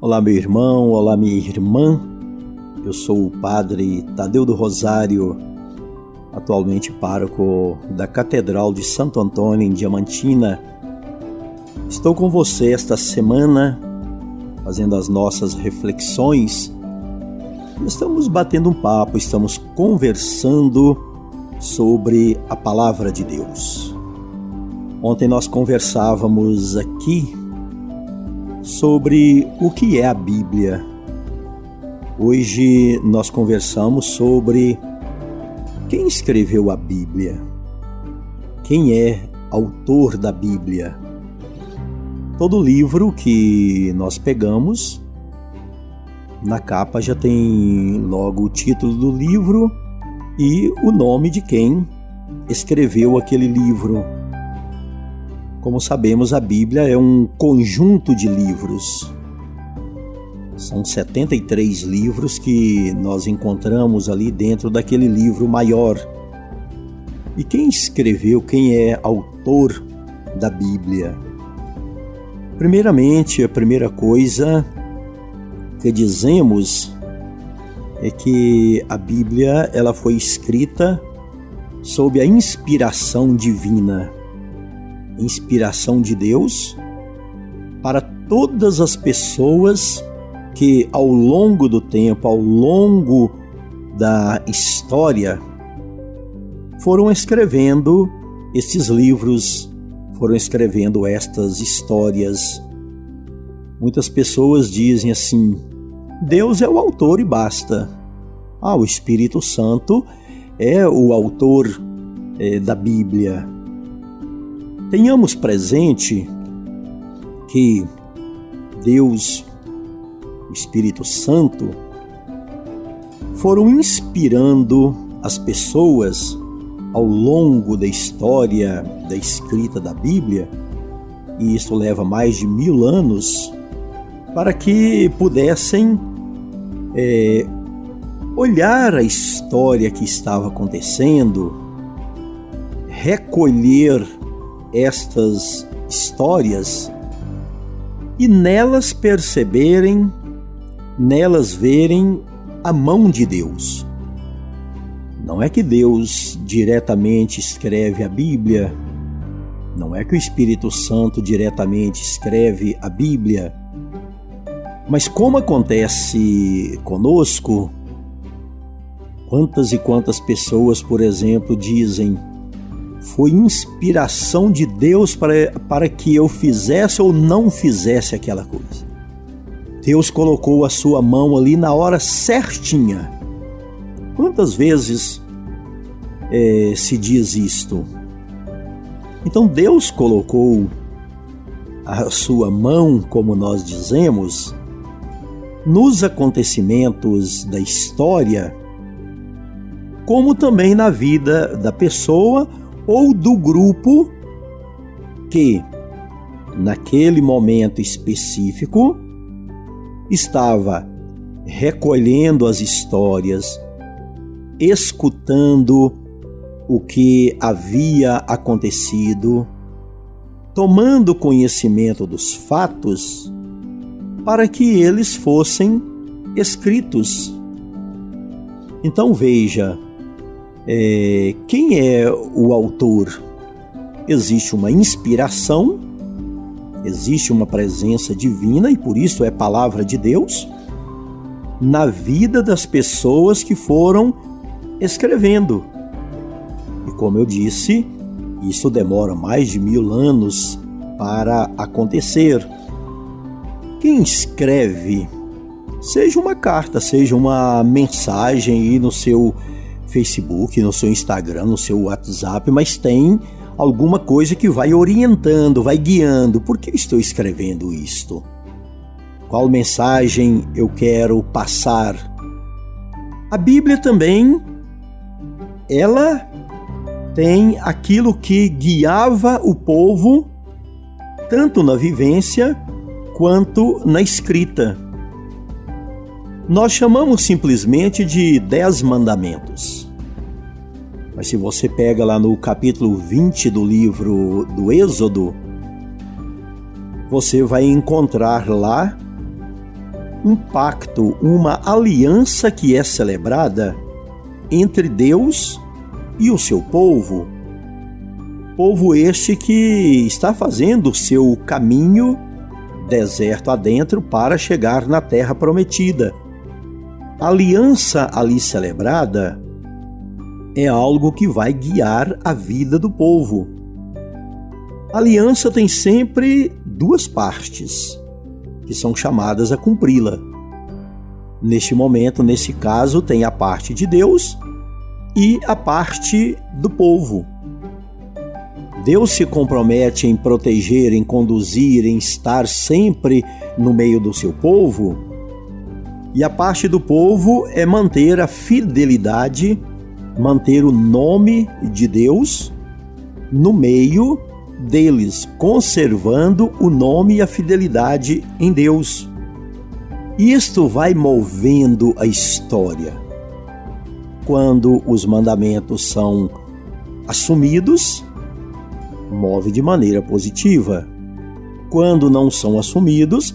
Olá, meu irmão, olá, minha irmã. Eu sou o padre Tadeu do Rosário, atualmente pároco da Catedral de Santo Antônio em Diamantina. Estou com você esta semana, fazendo as nossas reflexões. Estamos batendo um papo, estamos conversando sobre a palavra de Deus. Ontem nós conversávamos aqui sobre o que é a Bíblia. Hoje nós conversamos sobre quem escreveu a Bíblia, quem é autor da Bíblia. Todo livro que nós pegamos, na capa já tem logo o título do livro e o nome de quem escreveu aquele livro. Como sabemos, a Bíblia é um conjunto de livros. São 73 livros que nós encontramos ali dentro daquele livro maior. E quem escreveu, quem é autor da Bíblia? Primeiramente, a primeira coisa que dizemos é que a Bíblia ela foi escrita sob a inspiração divina inspiração de Deus para todas as pessoas que ao longo do tempo, ao longo da história, foram escrevendo estes livros, foram escrevendo estas histórias. Muitas pessoas dizem assim: Deus é o autor e basta. Ah, o Espírito Santo é o autor é, da Bíblia. Tenhamos presente que Deus, o Espírito Santo, foram inspirando as pessoas ao longo da história da escrita da Bíblia, e isso leva mais de mil anos, para que pudessem é, olhar a história que estava acontecendo, recolher estas histórias e nelas perceberem, nelas verem a mão de Deus. Não é que Deus diretamente escreve a Bíblia, não é que o Espírito Santo diretamente escreve a Bíblia, mas como acontece conosco, quantas e quantas pessoas, por exemplo, dizem: foi inspiração de Deus para, para que eu fizesse ou não fizesse aquela coisa. Deus colocou a sua mão ali na hora certinha. Quantas vezes é, se diz isto? Então Deus colocou a sua mão, como nós dizemos, nos acontecimentos da história, como também na vida da pessoa ou do grupo que, naquele momento específico, estava recolhendo as histórias, escutando o que havia acontecido, tomando conhecimento dos fatos para que eles fossem escritos. Então veja, é, quem é o autor? Existe uma inspiração, existe uma presença divina e por isso é palavra de Deus na vida das pessoas que foram escrevendo. E como eu disse, isso demora mais de mil anos para acontecer. Quem escreve, seja uma carta, seja uma mensagem aí no seu Facebook, no seu Instagram, no seu WhatsApp, mas tem alguma coisa que vai orientando, vai guiando. Por que estou escrevendo isto? Qual mensagem eu quero passar? A Bíblia também ela tem aquilo que guiava o povo tanto na vivência quanto na escrita nós chamamos simplesmente de Dez Mandamentos. Mas se você pega lá no capítulo 20 do livro do Êxodo, você vai encontrar lá um pacto, uma aliança que é celebrada entre Deus e o seu povo. Povo este que está fazendo o seu caminho deserto adentro para chegar na terra prometida. A aliança ali celebrada é algo que vai guiar a vida do povo. A aliança tem sempre duas partes que são chamadas a cumpri-la. Neste momento, nesse caso, tem a parte de Deus e a parte do povo. Deus se compromete em proteger, em conduzir, em estar sempre no meio do seu povo. E a parte do povo é manter a fidelidade, manter o nome de Deus no meio deles, conservando o nome e a fidelidade em Deus. Isto vai movendo a história. Quando os mandamentos são assumidos, move de maneira positiva. Quando não são assumidos,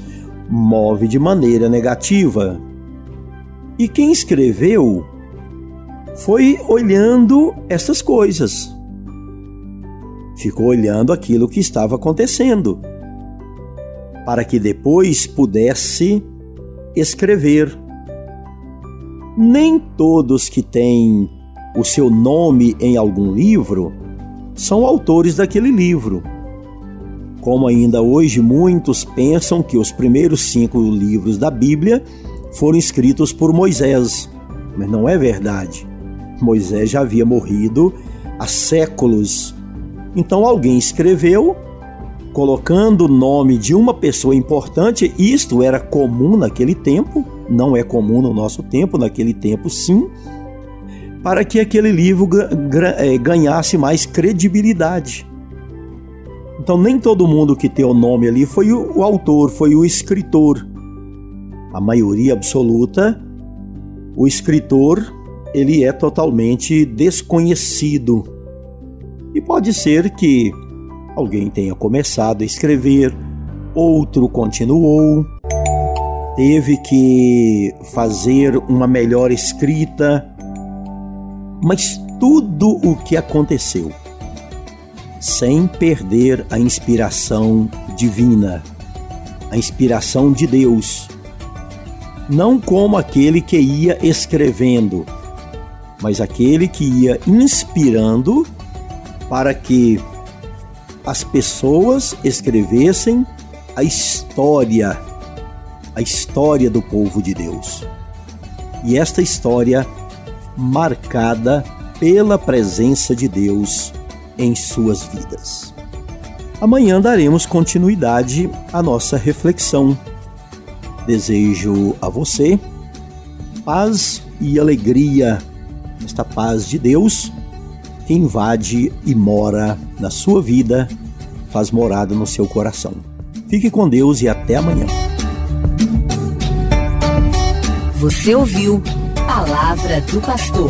move de maneira negativa. E quem escreveu foi olhando essas coisas. Ficou olhando aquilo que estava acontecendo, para que depois pudesse escrever. Nem todos que têm o seu nome em algum livro são autores daquele livro. Como ainda hoje muitos pensam que os primeiros cinco livros da Bíblia foram escritos por Moisés, mas não é verdade. Moisés já havia morrido há séculos. Então alguém escreveu colocando o nome de uma pessoa importante, isto era comum naquele tempo, não é comum no nosso tempo, naquele tempo sim, para que aquele livro é, ganhasse mais credibilidade. Então, nem todo mundo que tem o nome ali foi o, autor, foi o escritor. A maioria absoluta, o escritor, ele é totalmente desconhecido. E pode ser que alguém tenha começado a escrever, outro continuou, teve que fazer uma melhor escrita, mas tudo o que aconteceu, sem perder a inspiração divina, a inspiração de Deus. Não como aquele que ia escrevendo, mas aquele que ia inspirando para que as pessoas escrevessem a história, a história do povo de Deus. E esta história marcada pela presença de Deus em suas vidas. Amanhã daremos continuidade à nossa reflexão. Desejo a você paz e alegria, esta paz de Deus que invade e mora na sua vida, faz morada no seu coração. Fique com Deus e até amanhã. Você ouviu Palavra do Pastor.